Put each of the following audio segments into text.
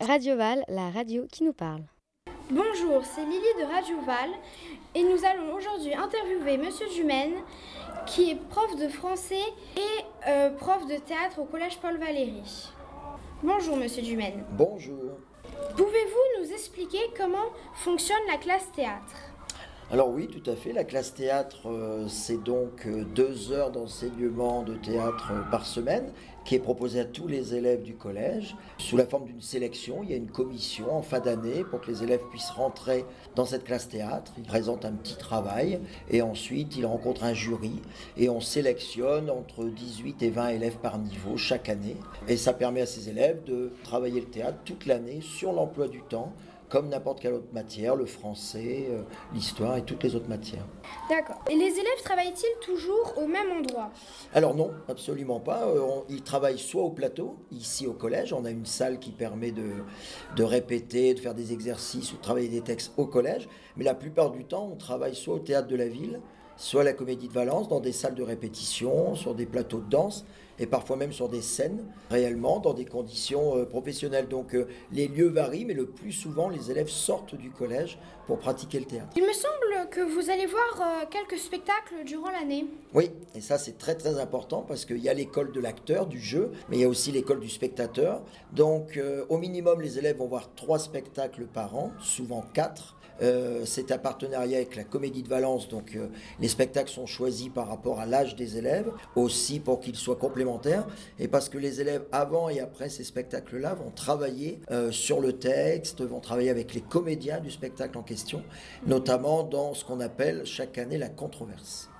Radio Val, la radio qui nous parle. Bonjour, c'est Lily de Radio Val et nous allons aujourd'hui interviewer Monsieur Dumaine qui est prof de français et euh, prof de théâtre au collège Paul Valéry. Bonjour Monsieur Dumaine. Bonjour. Pouvez-vous nous expliquer comment fonctionne la classe théâtre? Alors oui, tout à fait. La classe théâtre, euh, c'est donc euh, deux heures d'enseignement de théâtre euh, par semaine qui est proposée à tous les élèves du collège sous la forme d'une sélection. Il y a une commission en fin d'année pour que les élèves puissent rentrer dans cette classe théâtre. Ils présentent un petit travail et ensuite ils rencontrent un jury et on sélectionne entre 18 et 20 élèves par niveau chaque année. Et ça permet à ces élèves de travailler le théâtre toute l'année sur l'emploi du temps comme n'importe quelle autre matière, le français, euh, l'histoire et toutes les autres matières. D'accord. Et les élèves travaillent-ils toujours au même endroit? Alors non, absolument pas. Euh, on- ils travaillent soit au plateau, ici au collège, on a une salle qui permet de, de répéter, de faire des exercices ou de travailler des textes au collège, mais la plupart du temps, on travaille soit au théâtre de la ville, soit à la Comédie de Valence, dans des salles de répétition, sur des plateaux de danse, et parfois même sur des scènes, réellement, dans des conditions euh, professionnelles. Donc euh, les lieux varient, mais le plus souvent, les élèves sortent du collège pour pratiquer le théâtre. Il me semble que vous allez voir euh, quelques spectacles durant l'année. Oui, et ça c'est très très important parce qu'il y a l'école de l'acteur, du jeu, mais il y a aussi l'école du spectateur. Donc au minimum les élèves vont voir trois spectacles par an, souvent quatre. Euh, c'est un partenariat avec la Comédie de Valence, donc euh, les spectacles sont choisis par rapport à l'âge des élèves, aussi pour qu'ils soient complémentaires, et parce que les élèves avant et après ces spectacles-là vont travailler euh, sur le texte, vont travailler avec les comédiens du spectacle en question, notamment dans ce qu'on appelle chaque année la controverse.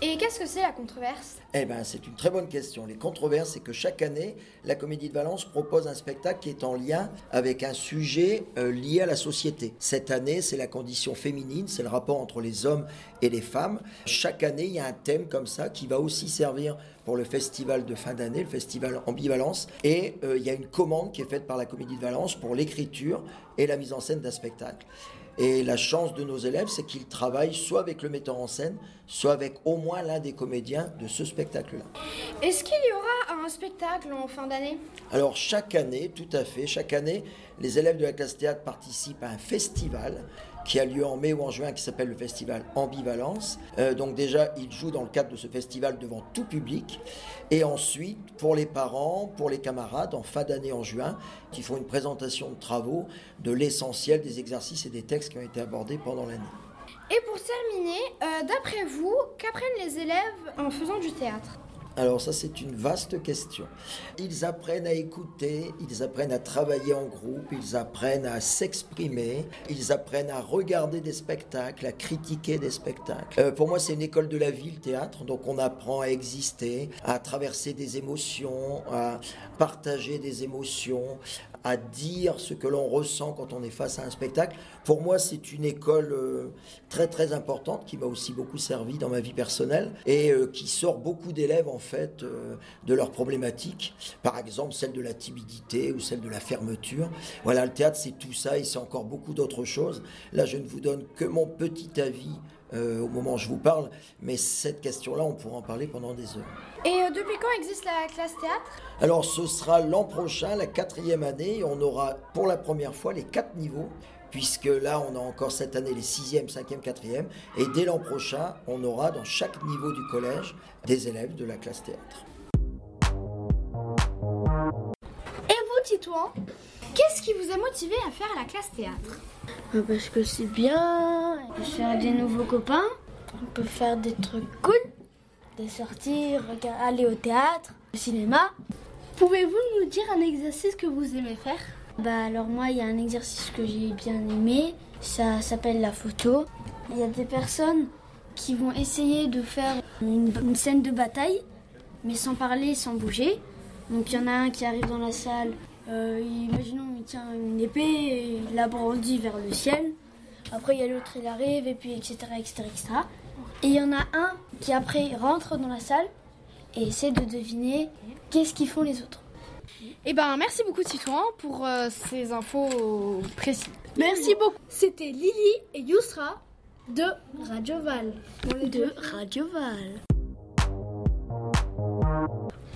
Et qu'est-ce que c'est la controverse? Eh bien, c'est une très bonne question. Les controverses, c'est que chaque année, la Comédie de Valence propose un spectacle qui est en lien avec un sujet euh, lié à la société. Cette année, c'est la condition féminine, c'est le rapport entre les hommes et les femmes. Chaque année, il y a un thème comme ça qui va aussi servir pour le festival de fin d'année, le festival Ambivalence. Et euh, il y a une commande qui est faite par la Comédie de Valence pour l'écriture et la mise en scène d'un spectacle. Et la chance de nos élèves, c'est qu'ils travaillent soit avec le metteur en scène, soit avec au moins l'un des comédiens de ce spectacle-là. Est-ce qu'il y aura un spectacle en fin d'année? Alors chaque année, tout à fait, chaque année, les élèves de la classe théâtre participent à un festival qui a lieu en mai ou en juin, qui s'appelle le festival Ambivalence. Euh, donc déjà, ils jouent dans le cadre de ce festival devant tout public. Et ensuite, pour les parents, pour les camarades, en fin d'année en juin, ils font une présentation de travaux de l'essentiel des exercices et des textes qui ont été abordés pendant l'année. Et pour terminer, euh, d'après vous, qu'apprennent les élèves en faisant du théâtre? Alors ça, c'est une vaste question. Ils apprennent à écouter, ils apprennent à travailler en groupe, ils apprennent à s'exprimer, ils apprennent à regarder des spectacles, à critiquer des spectacles. Euh, pour moi, c'est une école de la vie, le théâtre. Donc on apprend à exister, à traverser des émotions, à partager des émotions, à dire ce que l'on ressent quand on est face à un spectacle. Pour moi, c'est une école euh, très très importante qui m'a aussi beaucoup servi dans ma vie personnelle et euh, qui sort beaucoup d'élèves en fait euh, de leurs problématiques. Par exemple, celle de la timidité ou celle de la fermeture. Voilà, le théâtre, c'est tout ça et c'est encore beaucoup d'autres choses. Là, je ne vous donne que mon petit avis. Euh, au moment où je vous parle, mais cette question-là, on pourra en parler pendant des heures. Et euh, depuis quand existe la classe théâtre? Alors ce sera l'an prochain, la quatrième année, et on aura pour la première fois les quatre niveaux, puisque là on a encore cette année les sixième, cinquième, quatrième, et dès l'an prochain, on aura dans chaque niveau du collège des élèves de la classe théâtre. Et vous, Titouan? Qu'est-ce qui vous a motivé à faire la classe théâtre Euh, Parce que c'est bien, on peut faire des nouveaux copains, on peut faire des trucs cool, des sorties, aller au théâtre, au cinéma. Pouvez-vous nous dire un exercice que vous aimez faire Bah alors moi, il y a un exercice que j'ai bien aimé, ça s'appelle la photo. Il y a des personnes qui vont essayer de faire une, une scène de bataille, mais sans parler, sans bouger. Donc il y en a un qui arrive dans la salle, euh, imaginons il tient une épée et il la brandit vers le ciel. Après il y a l'autre, il arrive et puis etc etc etc. Et il y en a un qui après rentre dans la salle et essaie de deviner qu'est-ce qu'ils font les autres. Eh ben, merci beaucoup, Titouan, pour euh, ces infos précises. Merci beaucoup. C'était Lily et Yousra de Radio Val. De Radio Val.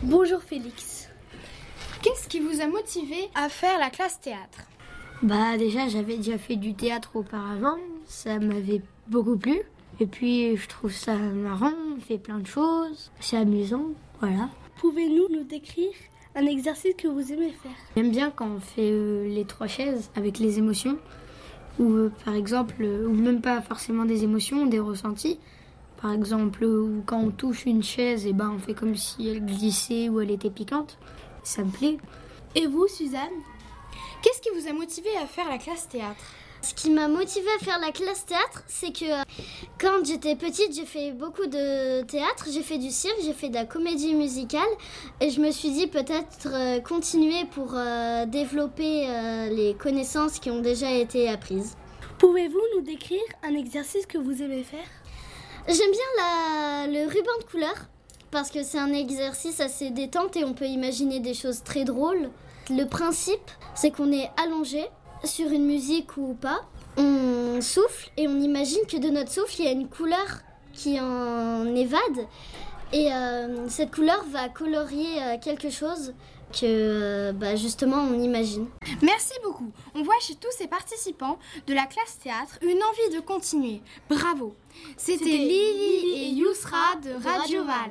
Bonjour Félix. Qu'est-ce qui vous a motivé à faire la classe théâtre Bah déjà j'avais déjà fait du théâtre auparavant, ça m'avait beaucoup plu. Et puis je trouve ça marrant, on fait plein de choses, c'est amusant, voilà. Pouvez-nous nous décrire un exercice que vous aimez faire? J'aime bien quand on fait euh, les trois chaises avec les émotions, ou euh, par exemple, euh, ou même pas forcément des émotions, des ressentis. Par exemple, quand on touche une chaise, et ben on fait comme si elle glissait ou elle était piquante. Ça me plaît. Et vous, Suzanne? Qu'est-ce qui vous a motivé à faire la classe théâtre? Ce qui m'a motivée à faire la classe théâtre, c'est que euh, quand j'étais petite, j'ai fait beaucoup de théâtre, j'ai fait du cirque, j'ai fait de la comédie musicale. Et je me suis dit peut-être euh, continuer pour euh, développer les connaissances qui ont déjà été apprises. Pouvez-vous nous décrire un exercice que vous aimez faire? J'aime bien la- le ruban de couleur parce que c'est un exercice assez détente et on peut imaginer des choses très drôles. Le principe, c'est qu'on est allongé sur une musique ou pas. On souffle et on imagine que de notre souffle, il y a une couleur qui en évade. Et euh, cette couleur va colorier euh, quelque chose que euh, bah, justement on imagine. Merci beaucoup. On voit chez tous ces participants de la classe théâtre une envie de continuer. Bravo. C'était Lily et Yousra de Radio Val.